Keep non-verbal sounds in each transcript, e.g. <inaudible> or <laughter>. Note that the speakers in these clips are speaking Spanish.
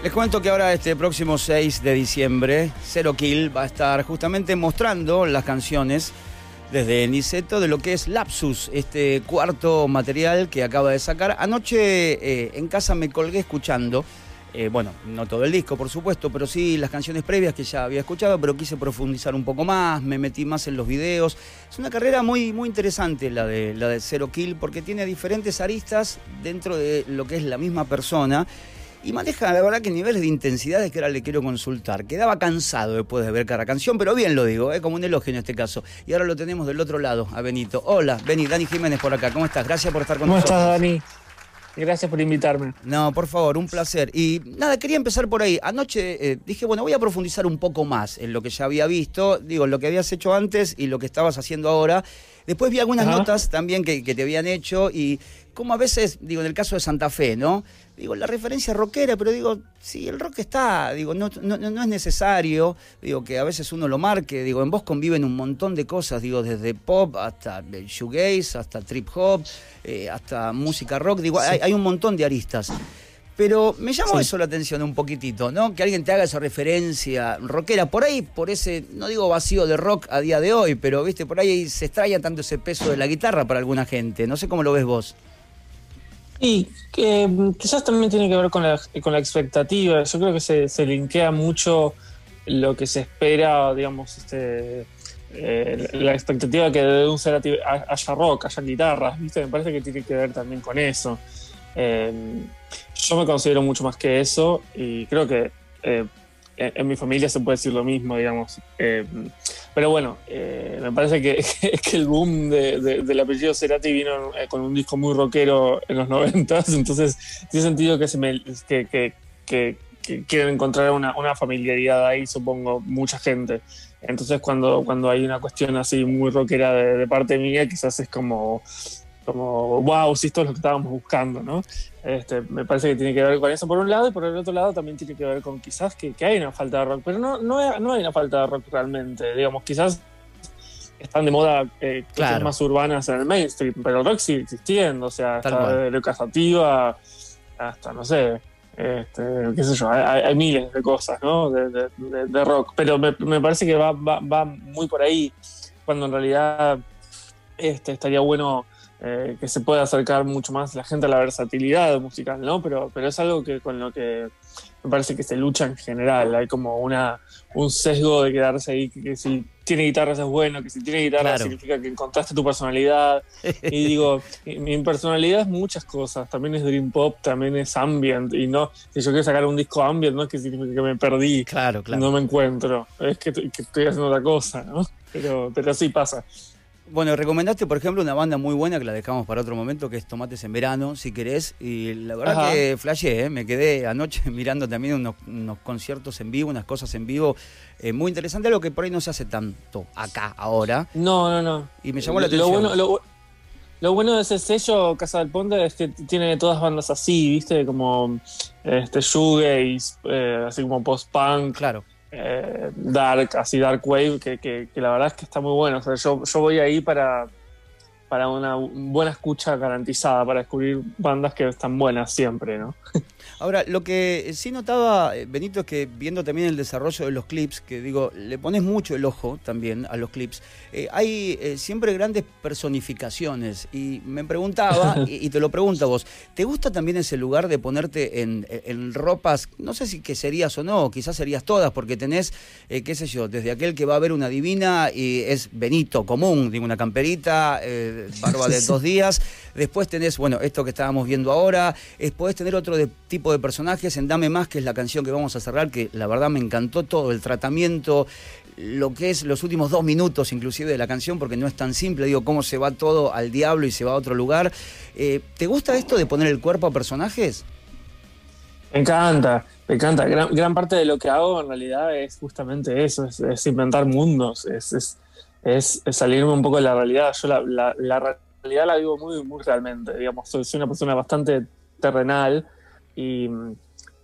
Les cuento que ahora este próximo 6 de diciembre, Zero Kill va a estar justamente mostrando las canciones desde Niceto de lo que es Lapsus, este cuarto material que acaba de sacar. Anoche eh, en casa me colgué escuchando, eh, bueno, no todo el disco por supuesto, pero sí las canciones previas que ya había escuchado, pero quise profundizar un poco más, me metí más en los videos. Es una carrera muy, muy interesante la de, la de Zero Kill porque tiene diferentes aristas dentro de lo que es la misma persona y maneja, la verdad, que niveles de intensidad que ahora le quiero consultar. Quedaba cansado después de ver cada canción, pero bien lo digo, ¿eh? como un elogio en este caso. Y ahora lo tenemos del otro lado, a Benito. Hola, Beni, Dani Jiménez por acá. ¿Cómo estás? Gracias por estar con nosotros. ¿Cómo estás, Dani? Gracias por invitarme. No, por favor, un placer. Y nada, quería empezar por ahí. Anoche eh, dije, bueno, voy a profundizar un poco más en lo que ya había visto, digo, lo que habías hecho antes y lo que estabas haciendo ahora. Después vi algunas notas también que, que, te habían hecho y como a veces, digo, en el caso de Santa Fe, ¿no? Digo, la referencia rockera, pero digo, sí, el rock está, digo, no, no, no, es necesario, digo, que a veces uno lo marque, digo, en vos conviven un montón de cosas, digo, desde pop hasta shoegaze, hasta trip hop, eh, hasta música rock, digo, hay, hay, un montón de aristas. Pero me llamó eso la atención un poquitito, ¿no? Que alguien te haga esa referencia rockera, por ahí, por ese, no digo vacío de rock a día de hoy, pero, viste, por ahí se extraña tanto ese peso de la guitarra para alguna gente, no sé cómo lo ves vos. Y que mm, quizás también tiene que ver con la, con la expectativa. Yo creo que se, se linkea mucho lo que se espera, digamos, este, eh, la expectativa que de un ser haya rock, haya guitarras, ¿viste? Me parece que tiene que ver también con eso. Eh, yo me considero mucho más que eso y creo que eh, en, mi familia se puede decir lo mismo, digamos. Eh, pero bueno, eh, me parece que, <laughs> el boom de, del apellido Cerati vino eh, con un disco muy rockero en los <laughs> 90, entonces tiene sentido que, se me, que, que, quieren encontrar una, una, familiaridad ahí, supongo, mucha gente. Entonces cuando, cuando hay una cuestión así muy rockera de, de parte mía, quizás es como como, wow, si esto es lo que estábamos buscando, ¿no? Este, me parece que tiene que ver con eso por un lado y por el otro lado también tiene que ver con quizás que, que hay una falta de rock, pero no, no, hay, no hay una falta de rock realmente, digamos, quizás están de moda eh, cosas más urbanas en el mainstream, pero el rock sigue existiendo, o sea, hasta de Lucas hasta, no sé, este, qué sé yo, hay, miles de cosas, ¿no? De, de, de rock, pero me, me parece que va, va, va, muy por ahí, cuando en realidad este, estaría bueno eh, que se puede acercar mucho más la gente a la versatilidad musical, ¿no? Pero, pero es algo que con lo que me parece que se lucha en general. Hay como una, un sesgo de quedarse ahí, que, si tiene guitarras es bueno, que si tiene guitarra significa que encontraste tu personalidad. <laughs> y digo, mi personalidad es muchas cosas. También es Dream Pop, también es ambient. Y no, si yo quiero sacar un disco ambient, no es que significa que me perdí, claro, claro. no me encuentro. Es que, que estoy haciendo otra cosa, ¿no? Pero, pero sí pasa. Bueno, recomendaste, por ejemplo, una banda muy buena que la dejamos para otro momento, que es Tomates en Verano, si querés. Y la verdad que flashé, ¿eh? me quedé anoche <laughs> mirando también unos, conciertos en vivo, unas cosas en vivo eh, muy interesantes, lo que por ahí no se hace tanto acá, ahora. No, no, no. Y me llamó la atención. Lo bueno, de ese sello, Casa del Ponte, es que tiene todas bandas así, ¿viste? Como este, shoegaze, eh, así como post-punk. Claro eh, dark, así dark wave, que, que, la verdad es que está muy bueno. O sea, yo, yo voy ahí para, para una buena escucha garantizada, para descubrir bandas que están buenas siempre, ¿no? <laughs> Ahora, lo que sí notaba, eh, Benito, es que viendo también el desarrollo de los clips, que digo, le pones mucho el ojo también a los clips, eh, hay eh, siempre grandes personificaciones. Y me preguntaba, <laughs> y, te lo pregunto a vos, ¿te gusta también ese lugar de ponerte en, en, ropas, no sé si que serías o no, quizás serías todas, porque tenés, qué sé yo, desde aquel que va a ver una divina y es Benito común, digo, una camperita, <laughs> barba de dos días, después tenés, bueno, esto que estábamos viendo ahora, podés tener otro de, tipo de personajes en Dame Más, que es la canción que vamos a cerrar, que la verdad me encantó todo, el tratamiento, lo que es los últimos dos minutos inclusive de la canción, porque no es tan simple, digo, cómo se va todo al diablo y se va a otro lugar. Eh, ¿Te gusta esto de poner el cuerpo a personajes? Me encanta, me encanta. Gran, parte de lo que hago en realidad es justamente eso, es, inventar mundos, es, es, salirme un poco de la realidad. Yo la, realidad la vivo muy, muy realmente, digamos, soy una persona bastante terrenal y,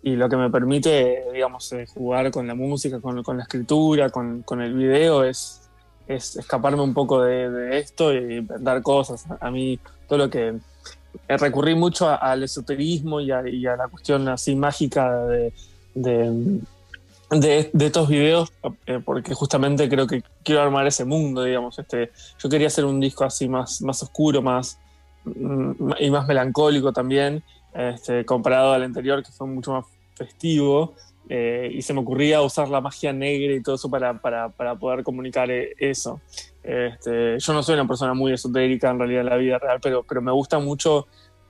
y lo que me permite, digamos, eh, jugar con la música, con, con la escritura, con, con, el video, es, es escaparme un poco de, esto y inventar cosas. A mí todo lo que recurrí mucho al esoterismo y a, la cuestión así mágica de, estos videos, eh, porque justamente creo que quiero armar ese mundo, digamos. Este, yo quería hacer un disco así más, más oscuro, más mm, y más melancólico también, este, comparado al anterior, que fue mucho más festivo. Eh, y se me ocurría usar la magia negra y todo eso para, para, para poder comunicar eh, eso. Este, yo no soy una persona muy esotérica en realidad en la vida real, pero, pero me gusta mucho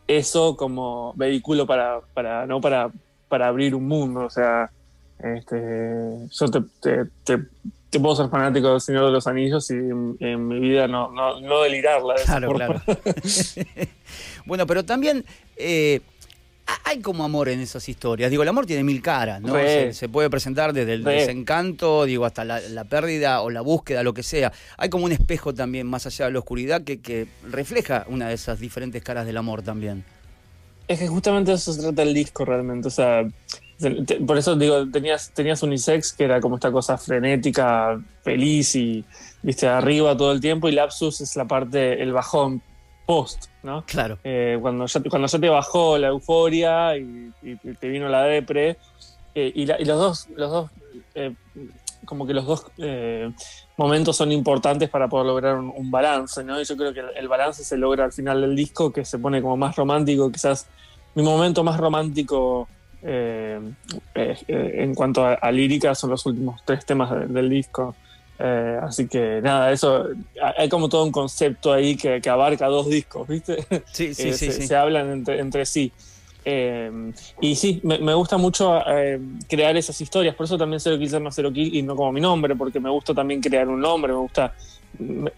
eso como vehículo para, para, ¿no? para, para abrir un mundo. O sea, este, yo te, te, puedo ser fanático del Señor de los Anillos y en, mi vida no, no, no delirarla. claro, claro. <laughs> bueno, pero también... Eh, hay como amor en esas historias. Digo, el amor tiene mil caras, ¿no? Se, puede presentar desde el desencanto, digo, hasta la, pérdida o la búsqueda, lo que sea. Hay como un espejo también, más allá de la oscuridad, que, refleja una de esas diferentes caras del amor también. Es que justamente eso se trata el disco realmente. O sea, por eso digo, tenías, tenías Unisex, que era como esta cosa frenética, feliz y, viste, arriba todo el tiempo, y Lapsus es la parte, el bajón post, ¿no? Claro. Eh, cuando, ya, cuando ya te bajó la euforia y, te vino la depre, eh, y, los dos, los dos eh, como que los dos momentos son importantes para poder lograr un, balance, ¿no? Y yo creo que el, balance se logra al final del disco, que se pone como más romántico, quizás mi momento más romántico en cuanto a, lírica son los últimos tres temas del disco. Eh, así que nada, eso hay como todo un concepto ahí que, abarca dos discos, ¿viste? Sí, sí, <laughs> eh, sí, se, hablan entre, sí. Eh, y sí, me, gusta mucho crear esas historias, por eso también Zero Kill no Zero Kill y no como mi nombre, porque me gusta también crear un nombre, me gusta,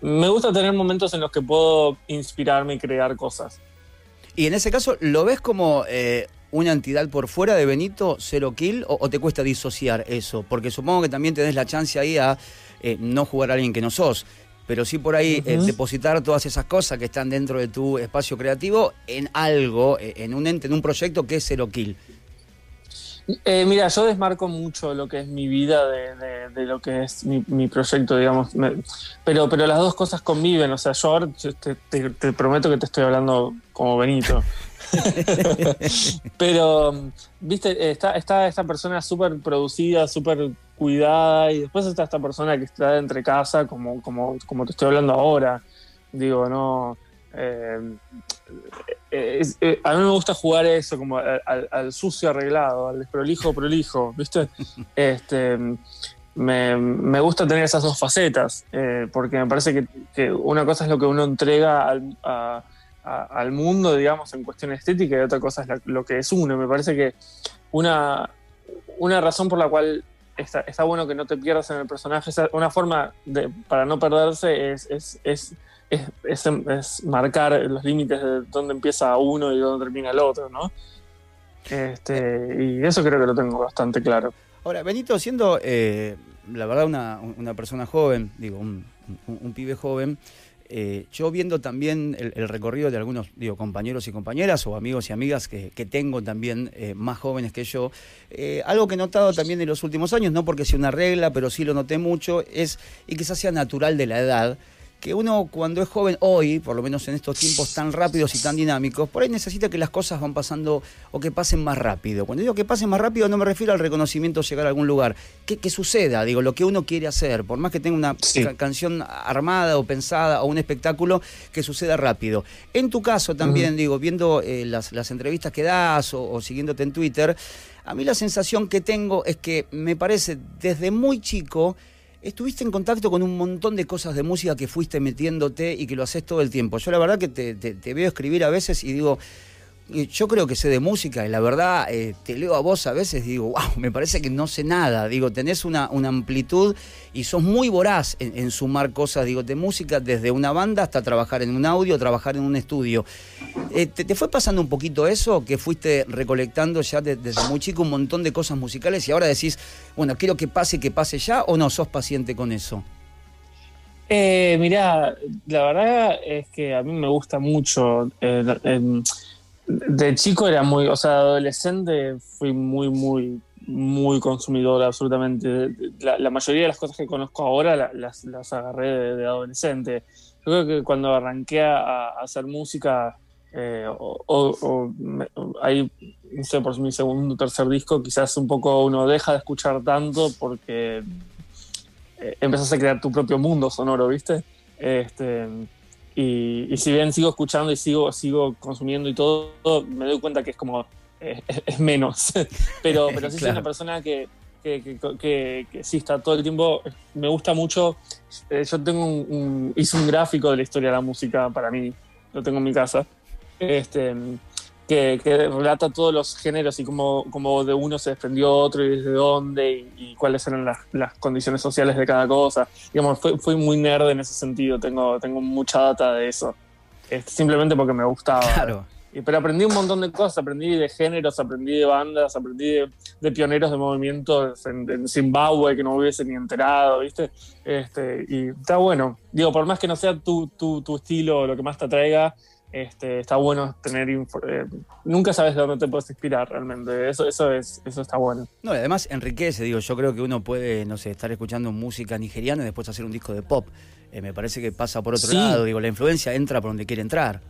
me gusta tener momentos en los que puedo inspirarme y crear cosas. Y en ese caso, ¿lo ves como una entidad por fuera de Benito, Zero Kill, o, te cuesta disociar eso? Porque supongo que también tenés la chance ahí a eh, no jugar a alguien que no sos, pero sí por ahí eh, depositar todas esas cosas que están dentro de tu espacio creativo en algo, eh, en un ente, en un proyecto que es Zero Kill. Mira, yo desmarco mucho lo que es mi vida de, lo que es mi, proyecto, digamos. pero, pero las dos cosas conviven. O sea, yo ahora te, prometo que te estoy hablando como Benito. <laughs> pero, viste, está, está esta persona súper producida, súper cuidada y después está esta persona que está entre casa como, como, como te estoy hablando ahora. Digo, no... Eh, eh, a mí me gusta jugar eso, como al, sucio arreglado, al desprolijo prolijo, ¿viste? <laughs> Este, me, gusta tener esas dos facetas, eh, porque me parece que, una cosa es lo que uno entrega al, al mundo, digamos, en cuestión estética, y otra cosa es lo que es uno. Me parece que una, una razón por la cual está, bueno que no te pierdas en el personaje. Una forma de, para no perderse es, es, es, es, marcar los límites de dónde empieza uno y dónde termina el otro, ¿no? Este, y eso creo que lo tengo bastante claro. Ahora, Benito, siendo eh, la verdad una, una, persona joven, digo, un, un pibe joven, eh, yo viendo también el, recorrido de algunos digo, compañeros y compañeras o amigos y amigas que, tengo también eh, más jóvenes que yo, algo que he notado también en los últimos años, no porque sea una regla, pero sí lo noté mucho, es, y quizás sea natural de la edad, que uno cuando es joven hoy, por lo menos en estos tiempos tan rápidos y tan dinámicos, por ahí necesita que las cosas van pasando o que pasen más rápido. Cuando digo que pasen más rápido no me refiero al reconocimiento llegar a algún lugar, que, suceda, digo, lo que uno quiere hacer, por más que tenga una canción armada o pensada o un espectáculo, que suceda rápido. En tu caso también, digo, viendo eh, las, entrevistas que das o siguiéndote en Twitter, a mí la sensación que tengo es que me parece desde muy chico, estuviste en contacto con un montón de cosas de música que fuiste metiéndote y que lo haces todo el tiempo. Yo la verdad que te, veo escribir a veces y digo, yo creo que sé de música y la verdad eh, te leo a vos a veces digo, wow, me parece que no sé nada. Digo, tenés una, una amplitud y sos muy voraz en, sumar cosas, digo, de música desde una banda hasta trabajar en un audio, trabajar en un estudio. Eh, te, fue pasando un poquito eso? Que fuiste recolectando ya desde muy chico un montón de cosas musicales y ahora decís, bueno, quiero que pase, que pase ya o no, sos paciente con eso. Eh, mirá, la verdad es que a mí me gusta mucho de chico era muy, o sea, adolescente fui muy, muy, muy consumidor absolutamente. La, mayoría de las cosas que conozco ahora las, las, agarré de, adolescente. Yo creo que cuando arranqué a, hacer música, eh, o, ahí no sé, por mi segundo o tercer disco, quizás un poco uno deja de escuchar tanto porque eh, empezás a crear tu propio mundo sonoro, ¿viste? Este, y, si bien sigo escuchando y sigo, sigo consumiendo y todo, me doy cuenta que es como, <laughs> es, menos. <laughs> pero, <laughs> pero sí soy una persona que, que, que, que, sí está todo el tiempo, me gusta mucho, eh, yo tengo un, hice un gráfico de la historia de la música para mí, lo tengo en mi casa. Este, que, relata todos los géneros y cómo, cómo, de uno se desprendió otro y desde dónde y, cuáles eran las, las, condiciones sociales de cada cosa. Digamos, fui, muy nerd en ese sentido, tengo, tengo mucha data de eso. Este, simplemente porque me gustaba. Claro. Y, pero aprendí un montón de cosas, aprendí de géneros, aprendí de bandas, aprendí de, pioneros de movimientos en, Zimbabue que no hubiese ni enterado, ¿viste? Este, y está bueno. Digo, por más que no sea tu, tu, tu estilo o lo que más te atraiga, este, está bueno tener eh, nunca sabes de dónde te puedes inspirar realmente. Eso eso es eso está bueno. No y además enriquece digo yo creo que uno puede no sé estar escuchando música nigeriana y después hacer un disco de pop. Eh, me parece que pasa por otro lado digo la influencia entra por donde quiere entrar.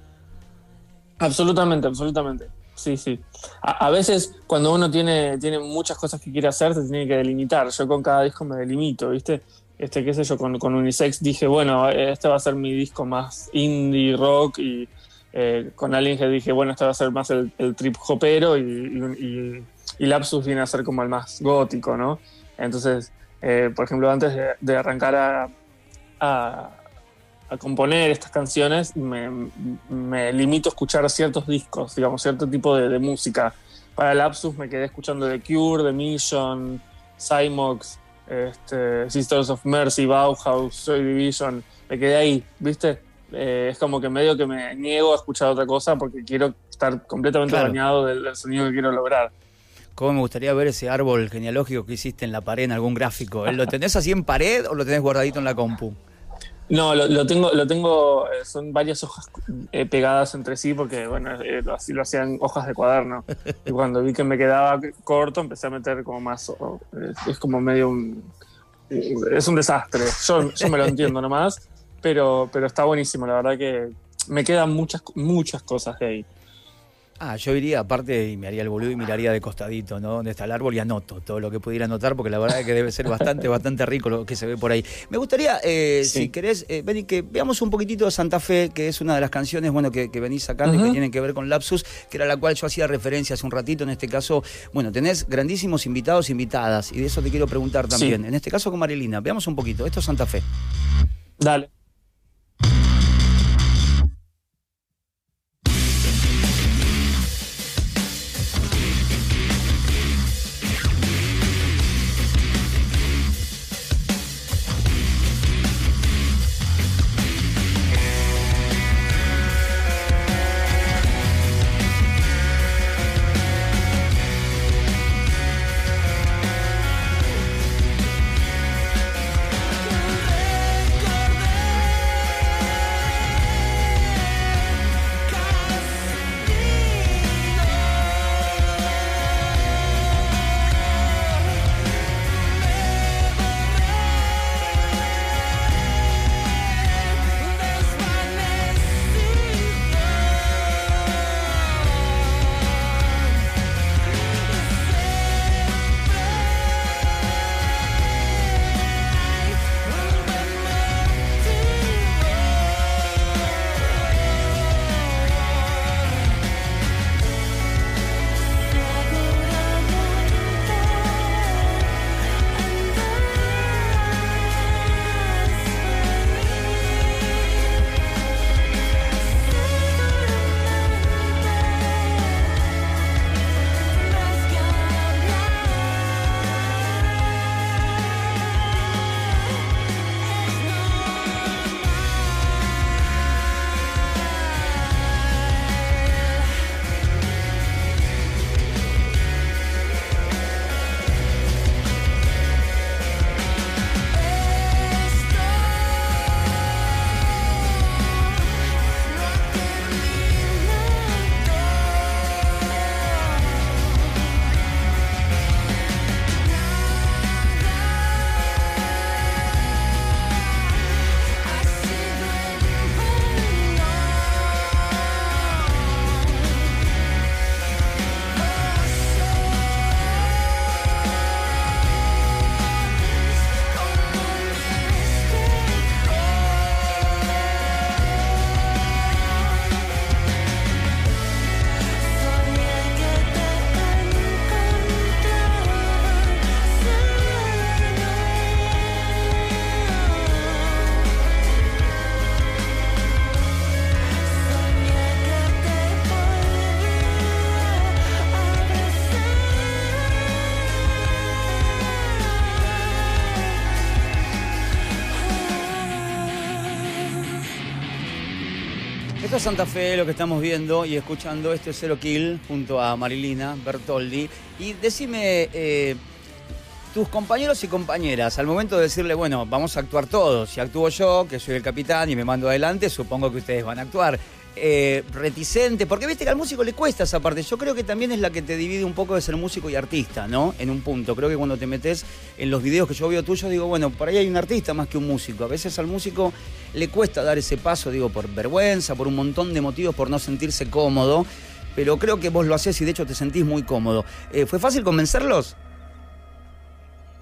Absolutamente absolutamente. Sí sí. A, veces cuando uno tiene tiene muchas cosas que quiere hacer se tiene que delimitar. Yo con cada disco me delimito viste este qué sé yo con, con Unisex dije bueno este va a ser mi disco más indie rock y eh, con alguien que dije, bueno, este va a ser más el, trip hopero y, y, Lapsus viene a ser como el más gótico, ¿no? Entonces, eh, por ejemplo, antes de, arrancar a, a, componer estas canciones, me, limito a escuchar ciertos discos, digamos, cierto tipo de, música. Para Lapsus me quedé escuchando The Cure, The Mission, Cymox, este, Sisters of Mercy, Bauhaus, Joy Division, me quedé ahí, ¿viste? Eh, es como que medio que me niego a escuchar otra cosa porque quiero estar completamente bañado del, sonido que quiero lograr. ¿Cómo me gustaría ver ese árbol genealógico que hiciste en la pared en algún gráfico? ¿Lo tenés así en pared o lo tenés guardadito en la compu? No, lo, tengo, lo tengo, eh, son varias hojas eh, pegadas entre sí porque, bueno, así lo hacían hojas de cuaderno. Y cuando vi que me quedaba corto, empecé a meter como más, es como medio un, es un desastre. Yo, yo me lo entiendo nomás, pero, pero está buenísimo, la verdad que me quedan muchas, muchas cosas de ahí. Ah, yo iría aparte y me haría el boludo y miraría de costadito, ¿no? Donde está el árbol y anoto todo lo que pudiera anotar, porque la verdad es que debe ser bastante, <laughs> bastante rico lo que se ve por ahí. Me gustaría, eh, si querés, eh, que veamos un poquitito de Santa Fe, que es una de las canciones, bueno, que, venís sacando y que tienen que ver con Lapsus, que era la cual yo hacía referencia hace un ratito. En este caso, bueno, tenés grandísimos invitados, invitadas, y de eso te quiero preguntar también. En este caso con Marilina, veamos un poquito. Esto es Santa Fe. Dale. Esto Santa Fe, lo que estamos viendo y escuchando. Este es Zero Kill junto a Marilina Bertoldi. Y decime, eh, tus compañeros y compañeras, al momento de decirle, bueno, vamos a actuar todos, si actúo yo, que soy el capitán y me mando adelante, supongo que ustedes van a actuar. Eh, reticente, porque viste que al músico le cuesta esa parte. Yo creo que también es la que te divide un poco de ser músico y artista, ¿no? En un punto. Creo que cuando te metes en los videos que yo veo tuyos, digo, bueno, por ahí hay un artista más que un músico. A veces al músico le cuesta dar ese paso, digo, por vergüenza, por un montón de motivos, por no sentirse cómodo. Pero creo que vos lo haces y de hecho te sentís muy cómodo. Eh, ¿Fue fácil convencerlos?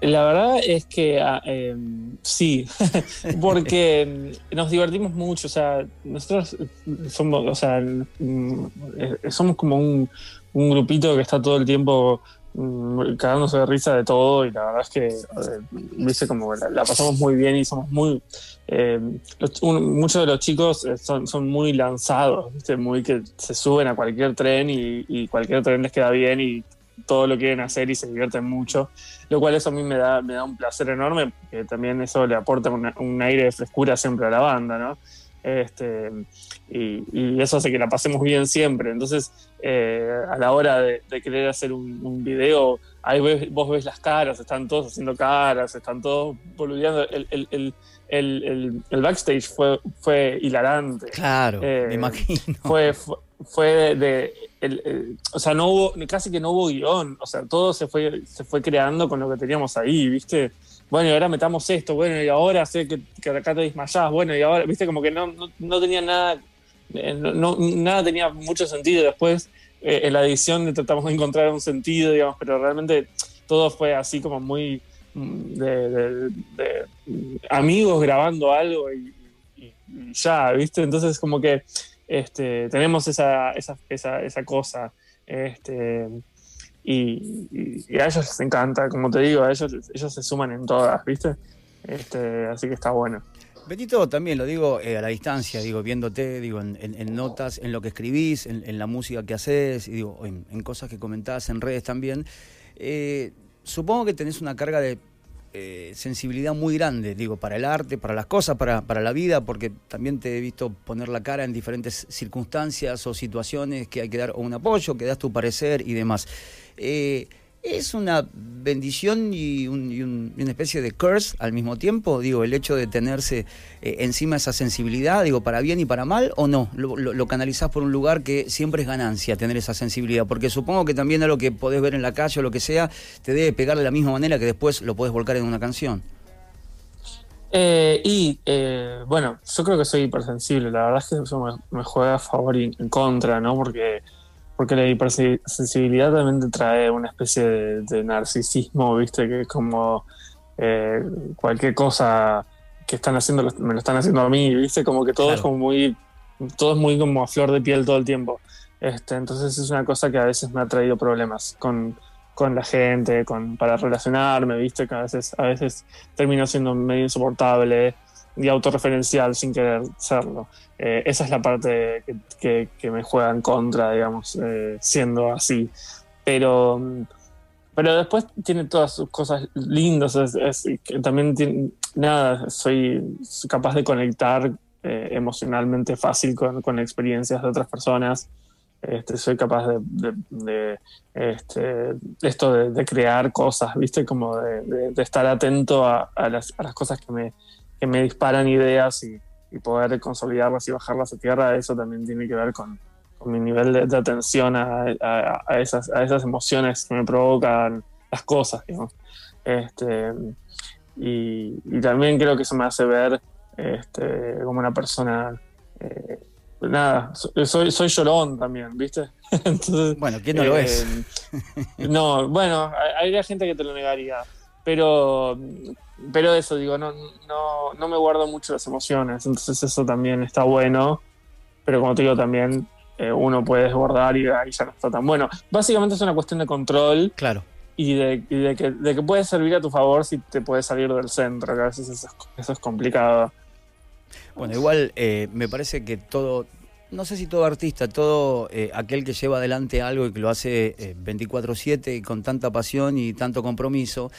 La verdad es que em, sí, <laughs> porque nos divertimos mucho, o sea, nosotros somos, o sea, mm, eh, somos como un, grupito que está todo el tiempo mm, cagándose de risa de todo y la verdad es que, eh, como la, pasamos muy bien y somos muy, em, muchos de los chicos eh, son, son muy lanzados, muy que se suben a cualquier tren y, y cualquier tren les queda bien y todo lo quieren hacer y se divierten mucho, lo cual eso a mí me da, me da un placer enorme, que también eso le aporta un aire de frescura siempre a la banda, ¿no? Este, y, eso hace que la pasemos bien siempre. Entonces, eh, a la hora de, querer hacer un, video, ahí vos ves las caras, están todos haciendo caras, están todos boludeando. El, el, el, el backstage fue, fue hilarante. Claro, me eh, imagino. Fue, fue, de. O sea, no hubo, casi que no hubo guion. O sea, todo se fue, se fue creando con lo que teníamos ahí, ¿viste? Bueno, y ahora metamos esto, bueno, y ahora sé que, acá te desmayás, bueno, y ahora, ¿viste? Como que no, no, tenía nada. Eh, no, nada tenía mucho sentido. Después, eh, en la edición tratamos de encontrar un sentido, digamos, pero realmente todo fue así como muy de, amigos grabando algo y, ya, ¿viste? Entonces como que este, tenemos esa, esa, esa, esa cosa. Este, y, a ellos les encanta, como te digo, a ellos, ellos se suman en todas, ¿viste? Este, así que está bueno. Benito, también lo digo eh, a la distancia, digo, viéndote, digo, en, notas, en lo que escribís, en, la música que haces, y digo, en, cosas que comentás en redes también. Eh, supongo que tenés una carga de eh, sensibilidad muy grande, digo, para el arte, para las cosas, para, para la vida, porque también te he visto poner la cara en diferentes circunstancias o situaciones que hay que dar un apoyo, que das tu parecer y demás. Eh, es una bendición y, una especie de curse al mismo tiempo, digo, el hecho de tenerse eh, encima esa sensibilidad, digo, para bien y para mal, o no, lo, lo, canalizás por un lugar que siempre es ganancia tener esa sensibilidad, porque supongo que también a lo que podés ver en la calle o lo que sea, te debe pegar de la misma manera que después lo podés volcar en una canción. Eh, y eh, bueno, yo creo que soy hipersensible, la verdad es que eso me, juega a favor y en contra, ¿no? Porque porque la hipersensibilidad también te trae una especie de, narcisismo, ¿viste? Que es como eh, cualquier cosa que están haciendo, me lo están haciendo a mí, ¿viste? Como que todo es como muy, todo es muy como a flor de piel todo el tiempo. Este, entonces es una cosa que a veces me ha traído problemas con, con la gente, con, para relacionarme, ¿viste? Que a veces, a veces termino siendo medio insoportable y autorreferencial sin querer serlo. Eh, esa es la parte que, me juega en contra, digamos, eh, siendo así. Pero, pero después tiene todas sus cosas lindas. Es, también tiene, nada, soy capaz de conectar eh, emocionalmente fácil con, experiencias de otras personas. Este, soy capaz de, este, esto de, crear cosas, ¿viste? Como de, estar atento a las cosas que me, que me disparan ideas y, poder consolidarlas y bajarlas a tierra, eso también tiene que ver con, mi nivel de, atención a, esas, a esas emociones que me provocan las cosas. Este, y, también creo que eso me hace ver este, como una persona... Eh, nada, soy, soy llorón también, ¿viste? <laughs> bueno, ¿quién no lo es? Eh, no, bueno, hay, hay gente que te lo negaría, pero pero eso, digo, no, no, no me guardo mucho las emociones, entonces eso también está bueno, pero como te digo, también eh, uno puede desbordar y ahí ya no está tan bueno. Básicamente es una cuestión de control. Claro. Y de, que, de que puede servir a tu favor si te puedes salir del centro, que a veces eso es, complicado. Bueno, igual eh, me parece que todo, no sé si todo artista, todo eh, aquel que lleva adelante algo y que lo hace 24/7 y con tanta pasión y tanto compromiso,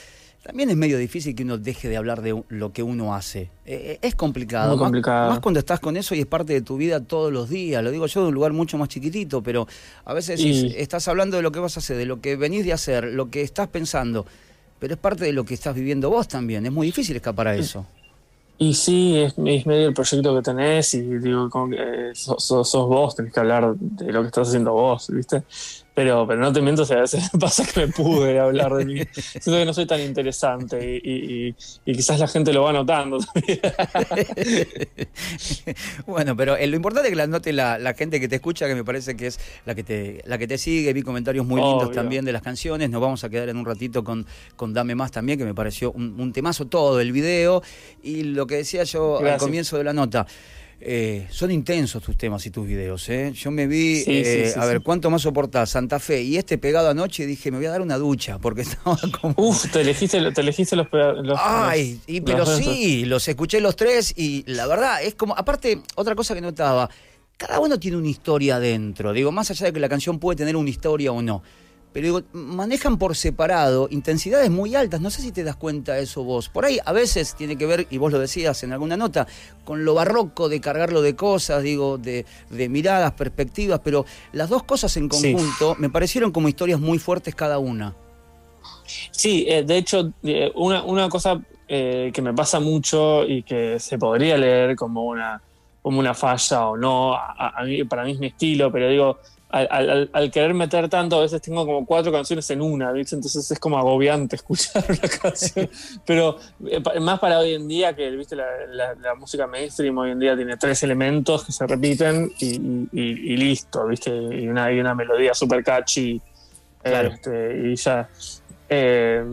también es medio difícil que uno deje de hablar de lo que uno hace. Eh, es complicado. Muy complicado. Más, cuando estás con eso y es parte de tu vida todos los días. Lo digo yo de un lugar mucho más chiquitito, pero a veces estás hablando de lo que vas a hacer, de lo que venís de hacer, lo que estás pensando. Pero es parte de lo que estás viviendo vos también. Es muy difícil escapar a eso. Y sí, es, medio el proyecto que tenés y digo, como que, eh, sos, vos, tenés que hablar de lo que estás haciendo vos, ¿viste? Pero, pero no te miento, o sea, <laughs> a veces pasa que me pude hablar de mí. Siento que no soy tan interesante y, quizás la gente lo va notando también. <laughs> bueno, pero eh, lo importante es que la note la, gente que te escucha, que me parece que es la que te, la que te sigue. Vi comentarios muy lindos también de las canciones. Nos vamos a quedar en un ratito con, con Dame Más también, que me pareció un, temazo todo el video. Y lo que decía yo al comienzo de la nota. Eh, son intensos tus temas y tus videos. ¿eh? Yo me vi, eh, a ver, ¿cuánto más soportás? Santa Fe. Y este pegado anoche dije, me voy a dar una ducha, porque <laughs> estaba como... Uf, te elegiste, te elegiste los, los Ay, y, pero sí, los escuché los tres y la verdad es como, aparte, otra cosa que notaba, cada uno tiene una historia adentro. Digo, más allá de que la canción puede tener una historia o no pero digo, manejan por separado intensidades muy altas. No sé si te das cuenta de eso vos. Por ahí a veces tiene que ver, y vos lo decías en alguna nota, con lo barroco de cargarlo de cosas, digo, de, miradas, perspectivas, pero las dos cosas en conjunto me parecieron como historias muy fuertes cada una. Sí, eh, de hecho, eh, una, cosa eh, que me pasa mucho y que se podría leer como una, como una falla o no, para mí es mi estilo, pero digo, al, querer meter tanto, a veces tengo como cuatro canciones en una, Entonces es como agobiante <laughs> escuchar una canción. Pero eh, más para hoy en día, que ¿viste? La, música mainstream hoy en día tiene tres elementos que se repiten y, listo, ¿viste? Y una, y una melodía super catchy. Este, y ya. Eh,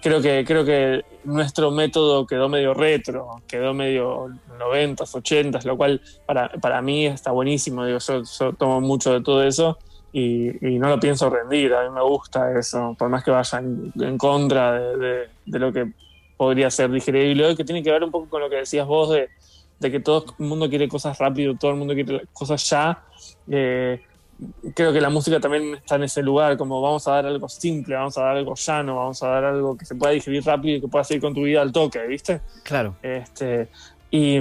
creo, que, creo que nuestro método quedó medio retro, quedó medio 90s, 80s, lo cual para, para mí está buenísimo. Digo, yo, tomo mucho de todo eso y, no lo pienso rendir. A mí me gusta eso, por más que vaya en, contra de, lo que podría ser digerible hoy, que tiene que ver un poco con lo que decías vos de, que todo el mundo quiere cosas rápido, todo el mundo quiere cosas ya. Eh, creo que la música también está en ese lugar, como vamos a dar algo simple, vamos a dar algo llano, vamos a dar algo que se pueda digerir rápido y que pueda seguir con tu vida al toque, ¿viste? Claro. Este, y,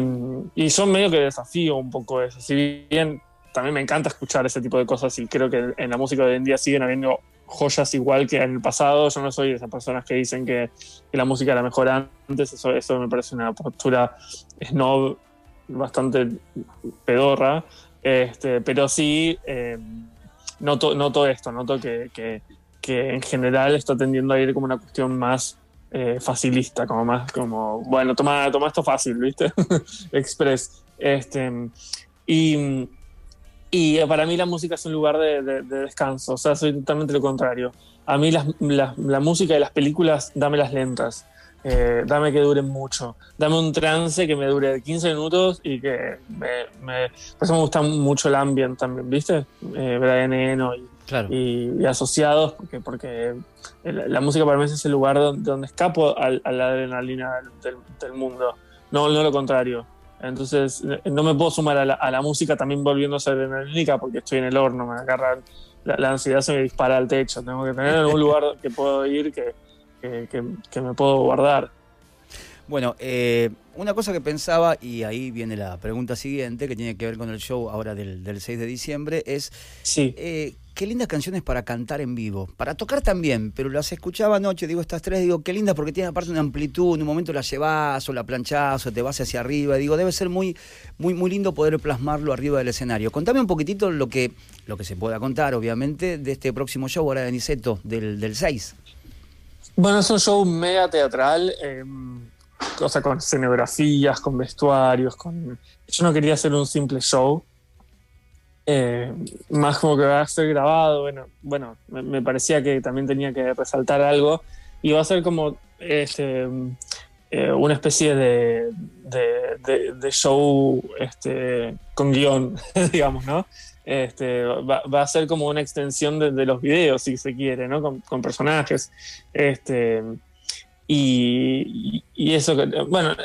y son medio que desafío un poco eso. Si bien también me encanta escuchar ese tipo de cosas y creo que en la música de hoy en día siguen habiendo joyas igual que en el pasado. Yo no soy de esas personas que dicen que, la música era mejor antes, eso, eso me parece una postura snob bastante pedorra. Este, pero sí, eh, noto, esto, noto que, en general está tendiendo a ir como una cuestión más eh, facilista, como más como, bueno, toma, toma esto fácil, ¿viste? <laughs> Express. Este, y, y para mí la música es un lugar de, descanso, o sea, soy totalmente lo contrario. A mí la música de las películas, dame las lentas. Eh, dame que dure mucho. Dame un trance que me dure 15 minutos y que me. me por eso me gusta mucho el ambiente también, ¿viste? Eh, Brian Eno y, asociados, porque, porque la música para mí es ese lugar donde, escapo a, la adrenalina del, mundo, no, no lo contrario. Entonces, no me puedo sumar a la, música también volviendo a ser adrenalínica porque estoy en el horno, me agarra la, la ansiedad, se me dispara al techo. Tengo que tener algún lugar que puedo ir que que, me puedo guardar. Bueno, eh, una cosa que pensaba, y ahí viene la pregunta siguiente, que tiene que ver con el show ahora del, 6 de diciembre, es sí. Eh, qué lindas canciones para cantar en vivo, para tocar también, pero las escuchaba anoche, digo estas tres, digo, qué lindas porque tienen aparte una amplitud, en un momento la llevas o la planchás o te vas hacia arriba, digo, debe ser muy, muy, muy lindo poder plasmarlo arriba del escenario. Contame un poquitito lo que, lo que se pueda contar, obviamente, de este próximo show ahora de Niceto, del, del 6. Bueno, es un show mega teatral, eh, cosa con escenografías, con vestuarios, con... Yo no quería hacer un simple show, eh, más como que va a ser grabado, bueno, bueno me, parecía que también tenía que resaltar algo, y va a ser como este, eh, una especie de, de, show este, con guion, <laughs> digamos, ¿no? Este, va, a ser como una extensión de, los videos, si se quiere, ¿no? Con, personajes. Este, y, eso, bueno,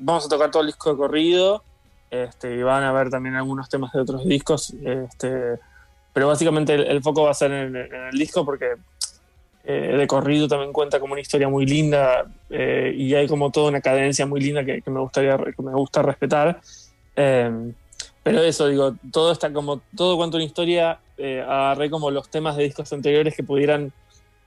vamos a tocar todo el disco de corrido. Este, y van a ver también algunos temas de otros discos. Este, pero básicamente el, foco va a ser en, el disco porque eh, de corrido también cuenta como una historia muy linda eh, y hay como toda una cadencia muy linda que, me gustaría que me gusta respetar. Eh, pero eso, digo, todo está como, todo cuanto una historia, agarré como los temas de discos anteriores que pudieran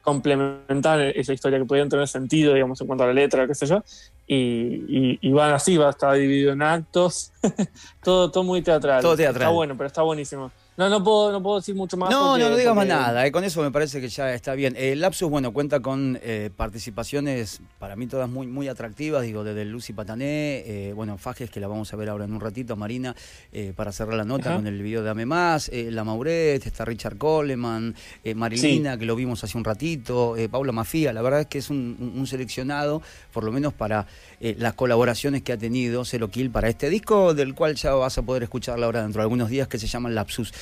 complementar esa historia, que pudieran tener sentido, digamos, en cuanto a la letra, qué sé yo, y, van así, va a estar dividido en actos, <laughs> todo, todo muy teatral. Todo teatral. Está bueno, pero está buenísimo. No, no puedo, no puedo decir mucho más. No, no, no digas más nada. Eh, con eso me parece que ya está bien. El Lapsus, bueno, cuenta con eh, participaciones, para mí todas muy, muy atractivas, digo, desde Lucy Patané, eh, bueno, Fajes, que la vamos a ver ahora en un ratito, Marina, para cerrar la nota con el video de Ame Más, La Mauret, está Richard Coleman, Marilina, que lo vimos hace un ratito, Paula Mafía, la verdad es que es un, seleccionado, por lo menos para las colaboraciones que ha tenido Cero Kill para este disco, del cual ya vas a poder escucharla ahora dentro de algunos días, que se llama Lapsus.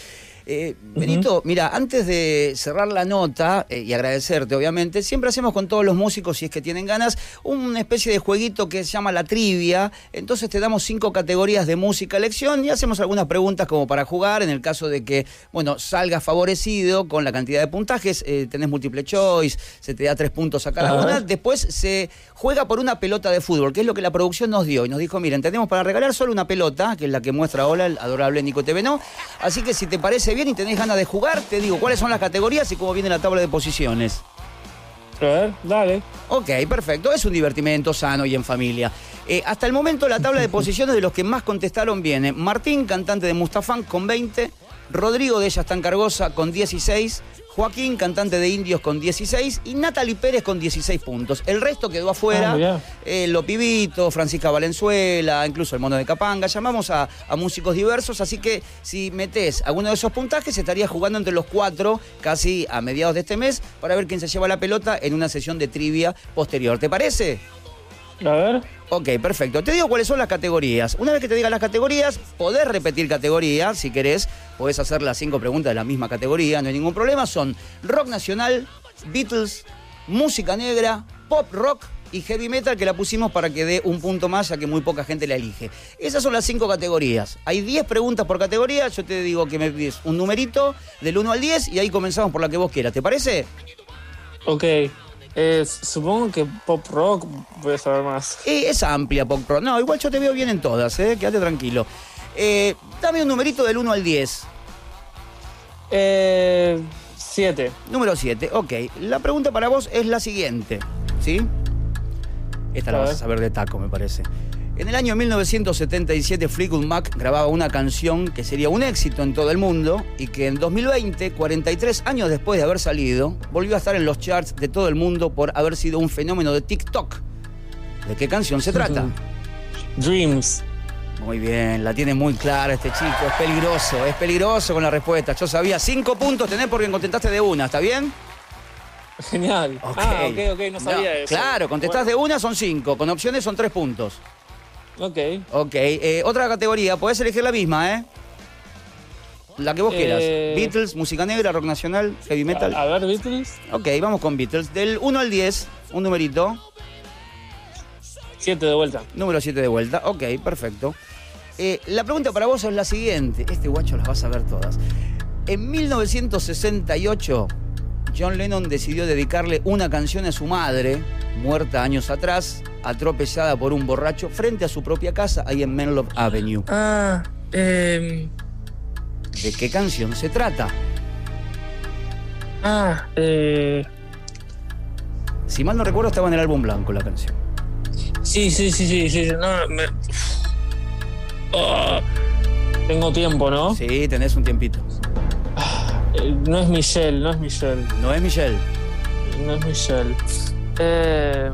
Eh, Benito, mira, antes de cerrar la nota eh, y agradecerte, obviamente, siempre hacemos con todos los músicos, si es que tienen ganas, una especie de jueguito que se llama la trivia. Entonces te damos cinco categorías de música elección y hacemos algunas preguntas como para jugar. En el caso de que, bueno, salgas favorecido con la cantidad de puntajes, eh, tenés múltiple choice, se te da tres puntos a cada una. Después se juega por una pelota de fútbol, que es lo que la producción nos dio. Y nos dijo, miren, tenemos para regalar solo una pelota, que es la que muestra ahora el adorable Nico TV, ¿no? Así que si te parece bien y tenés ganas de jugar, te digo cuáles son las categorías y cómo viene la tabla de posiciones. A ver, dale. Ok, perfecto. Es un divertimento sano y en familia. Eh, hasta el momento la tabla de posiciones de los que más contestaron viene Martín, cantante de Mustafán, con 20. Rodrigo de Ella tan Cargosa con 16. Joaquín, cantante de Indios, con 16 y Natalie Pérez con 16 puntos. El resto quedó afuera. Ah, eh, Lo Pibito, Francisca Valenzuela, incluso el Mono de Capanga. Llamamos a, músicos diversos, así que si metes alguno de esos puntajes, estaría jugando entre los cuatro casi a mediados de este mes para ver quién se lleva la pelota en una sesión de trivia posterior. ¿Te parece? A ver. Ok, perfecto. Te digo cuáles son las categorías. Una vez que te diga las categorías, podés repetir categoría si querés. Podés hacer las cinco preguntas de la misma categoría, no hay ningún problema. Son rock nacional, Beatles, música negra, pop rock y heavy metal que la pusimos para que dé un punto más, ya que muy poca gente la elige. Esas son las cinco categorías. Hay 10 preguntas por categoría. Yo te digo que me pides un numerito del 1 al 10 y ahí comenzamos por la que vos quieras. ¿Te parece? Ok supongo que pop rock puede saber más. es amplia pop rock. No, igual yo te veo bien en todas, ¿eh? quédate tranquilo. Eh, dame un numerito del 1 al 10. 7. Eh, Número 7, ok. La pregunta para vos es la siguiente, ¿sí? Esta la vas a saber de taco, me parece. En el año 1977 Fleetwood Mac grababa una canción que sería un éxito en todo el mundo y que en 2020, 43 años después de haber salido, volvió a estar en los charts de todo el mundo por haber sido un fenómeno de TikTok. ¿De qué canción se trata? <laughs> Dreams. Muy bien, la tiene muy clara este chico, es peligroso, es peligroso con la respuesta. Yo sabía, cinco puntos tenés porque contestaste de una, ¿está bien? Genial. Ah, ok, ok, no sabía eso. Claro, contestás de una son cinco, con opciones son tres puntos. Ok. Ok. Eh, otra categoría, podés elegir la misma, ¿eh? La que vos quieras. Eh, Beatles, música negra, rock nacional, heavy metal. A, ver, Beatles. Ok, vamos con Beatles. Del 1 al 10, un numerito. 7 de vuelta. Número 7 de vuelta. Ok, perfecto. Eh, la pregunta para vos es la siguiente. Este guacho las vas a ver todas. En 1968, John Lennon decidió dedicarle una canción a su madre, muerta años atrás, atropellada por un borracho frente a su propia casa ahí en Menlo Avenue. Ah, eh... ¿De qué canción se trata? Ah, eh... Si mal no recuerdo, estaba en el álbum blanco la canción. Sí, sí, sí, sí, sí. No, me... Ah, tengo tiempo, ¿no? Sí, tenés un tiempito. No es Michelle, no es Michelle. No es Michelle. No es Michelle. Eh...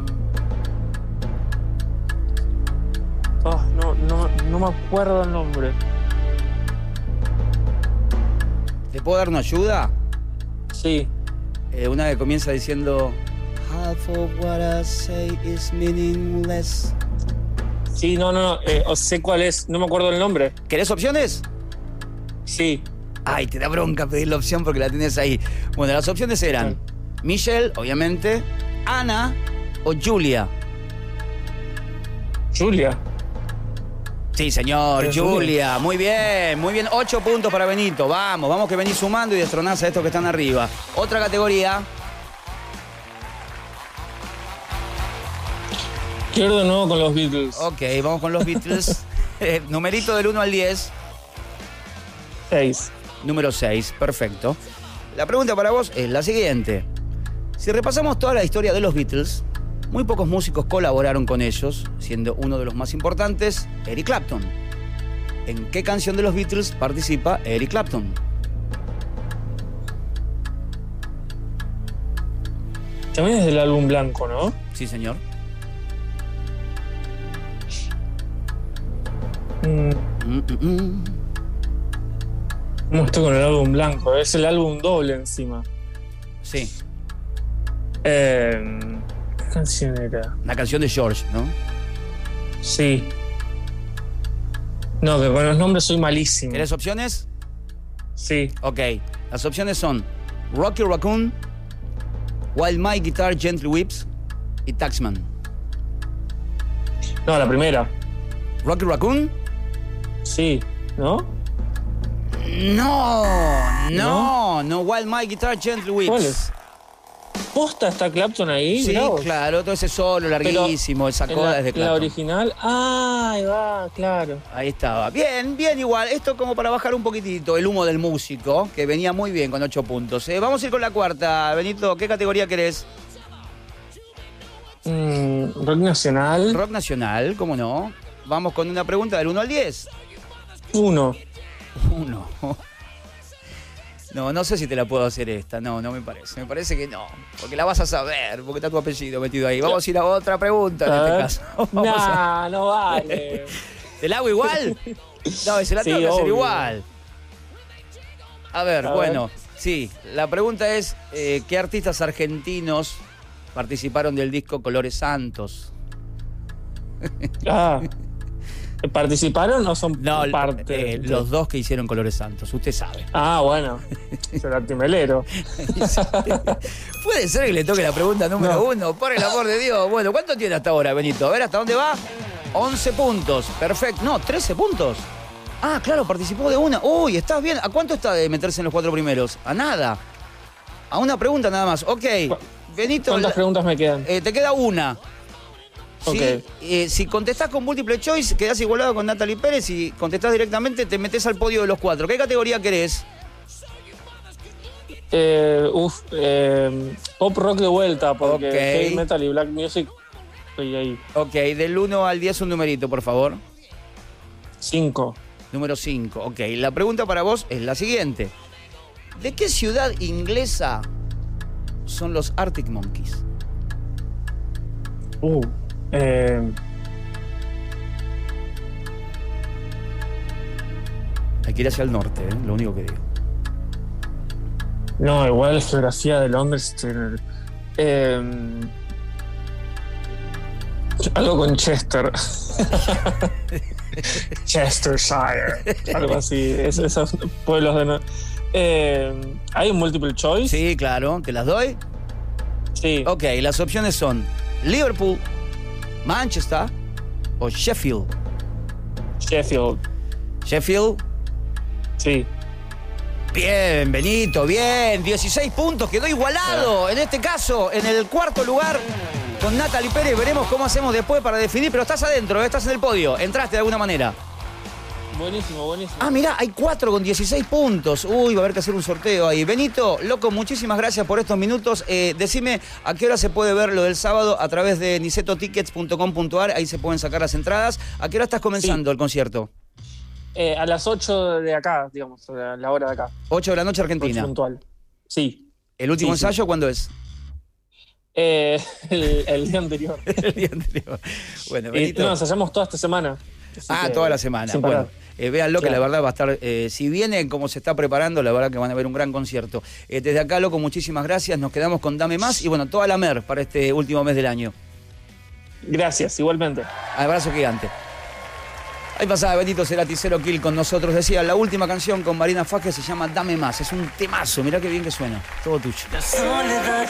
Oh, no, no, no me acuerdo el nombre. ¿Te puedo dar una ayuda? Sí. Eh, una que comienza diciendo Half of what I say is meaningless. Sí, no, no, no. Eh, sé cuál es. No me acuerdo el nombre. ¿Querés opciones? Sí. Ay, te da bronca pedir la opción porque la tienes ahí. Bueno, las opciones eran Michelle, obviamente, Ana o Julia. Julia. Sí, señor, Julia. Muy bien, muy bien. Ocho puntos para Benito. Vamos, vamos que venís sumando y destronás a estos que están arriba. Otra categoría. Quiero de nuevo con los Beatles. Ok, vamos con los Beatles. <laughs> Eh, numerito del 1 al 10. 6. Número 6, perfecto. La pregunta para vos es la siguiente. Si repasamos toda la historia de los Beatles, muy pocos músicos colaboraron con ellos, siendo uno de los más importantes Eric Clapton. ¿En qué canción de los Beatles participa Eric Clapton? También es del álbum blanco, ¿no? Sí, señor. Mm, Mm, mm. ¿Cómo estoy con el álbum blanco? Es el álbum doble encima. Sí, Eh, ¿Qué canción era? la canción de George, ¿no? Sí. No, que con los nombres soy malísimo. ¿Querés opciones? Sí. Ok, las opciones son Rocky Raccoon, While My Guitar Gently Whips y Taxman. No, la primera. Rocky Raccoon? Sí. ¿No? No, no, no, While My Guitar Gently Whips. ¿Cuál es? ¿Posta está Clapton ahí? Sí, Mirá claro, todo ese solo larguísimo, coda la, desde la Clapton. original. Ah, ahí va, claro. Ahí estaba. Bien, bien igual. Esto como para bajar un poquitito el humo del músico, que venía muy bien con ocho puntos. Eh, vamos a ir con la cuarta. Benito, ¿qué categoría querés? Mm, rock nacional. Rock nacional, ¿cómo no? Vamos con una pregunta del 1 al 10. Uno. Uno. No, no sé si te la puedo hacer esta. No, no me parece. Me parece que no. Porque la vas a saber, porque está tu apellido metido ahí. Vamos a ir a otra pregunta en <laughs> A este ver. caso. Vamos a- Nah, no vale. <laughs> ¿Te la hago igual? <laughs> No, se la Sí, tengo que hacer igual. A ver, A bueno, sí. La pregunta es: eh, ¿qué artistas argentinos participaron del disco Colores Santos? Ah. ¿Participaron o son No, parte? eh, los dos que hicieron Colores Santos, usted sabe. Ah, bueno. <laughs> Será timelero. <laughs> Puede ser que le toque la pregunta número No. uno, por el amor de Dios. Bueno, ¿cuánto tiene hasta ahora, Benito? A ver, ¿hasta dónde va? 11 puntos. Perfecto. No, 13 puntos. Ah, claro, participó de una. Uy, estás bien. ¿A cuánto está de meterse en los cuatro primeros? A nada. A una pregunta nada más. Ok. Benito, ¿Cuántas la- preguntas me quedan? eh, te queda una. Eh, si contestás con múltiple choice, quedás igualado con Natalie Pérez. Si contestás directamente, te metes al podio de los cuatro. ¿Qué categoría querés? Eh, uf, eh, pop rock de vuelta, porque Ok. heavy metal y black music estoy ahí. Ok, del 1 al 10 un numerito, por favor. Cinco. Número 5. Ok, la pregunta para vos es la siguiente. ¿De qué ciudad inglesa son los Arctic Monkeys? Uh, eh, Hay que ir hacia el norte, ¿eh? lo único que digo. no, igual la geografía de Londres. eh, algo con Chester. <laughs> Chestershire. Algo así. Es- esos pueblos de. no- Eh, ¿Hay un multiple choice? Sí, claro, ¿te las doy? Sí. Ok, las opciones son Liverpool, Manchester o Sheffield. Sheffield. Sheffield, Sí. bien, Benito, bien. 16 puntos, quedó igualado. En este caso, en el cuarto lugar con Natalie Pérez. Veremos cómo hacemos después para definir, pero estás adentro, ¿eh? estás en el podio. Entraste de alguna manera. Buenísimo, buenísimo. Ah, mirá, hay cuatro con 16 puntos. Uy, va a haber que hacer un sorteo ahí. Benito, loco, muchísimas gracias por estos minutos. Eh, decime a qué hora se puede ver lo del sábado a través de nisetotickets.com.ar. Ahí se pueden sacar las entradas. ¿A qué hora estás comenzando el concierto? Eh, a las 8 de acá, digamos, a la hora de acá. 8 de la noche Argentina. Puntual. Sí. ¿El último Sí, sí. ensayo cuándo es? Eh, <laughs> el, el día anterior. <laughs> El día anterior. Bueno, Benito. no, ensayamos toda esta semana. Ah, que, toda la semana. sin Bueno, parar. eh, véanlo que la verdad va a estar, eh, si viene como se está preparando, la verdad que van a ver un gran concierto. Eh, desde acá, loco, muchísimas gracias. Nos quedamos con Dame Más y bueno, toda la mer para este último mes del año. Gracias, igualmente. Abrazo gigante. Ahí pasaba Benito Cerati, Cero Kill con nosotros. Decía, la última canción con Marina Faje se llama Dame Más. Es un temazo, mirá qué bien que suena. Todo tuyo. La soledad